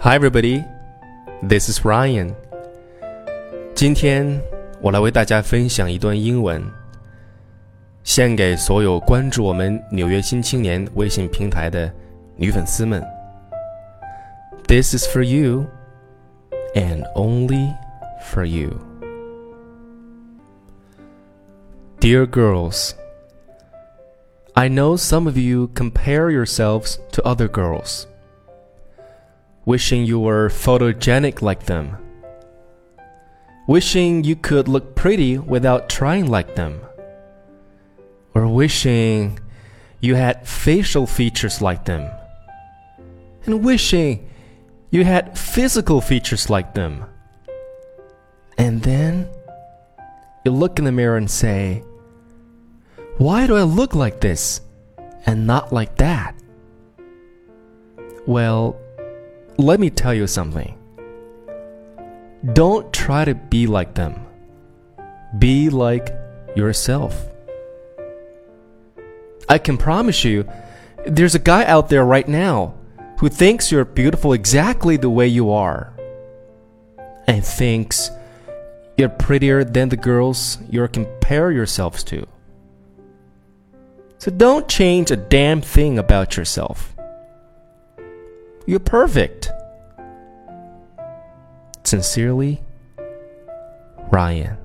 Hi, everybody. This is Ryan. 今天我来为大家分享一段英文，献给所有关注我们《纽约新青年》微信平台的女粉丝们。This is for you, and only for you. Dear girls, I know some of you compare yourselves to other girls wishing you were photogenic like them, wishing you could look pretty without trying like them, or wishing you had facial features like them, and wishing you had physical features like them. And then you look in the mirror and say, Why do I look like this and not like that? Well, let me tell you something. Don't try to be like them. Be like yourself. I can promise you, there's a guy out there right now who thinks you're beautiful exactly the way you are and thinks you're prettier than the girls you compare yourselves to. So don't change a damn thing about yourself. You're perfect. Sincerely, Ryan.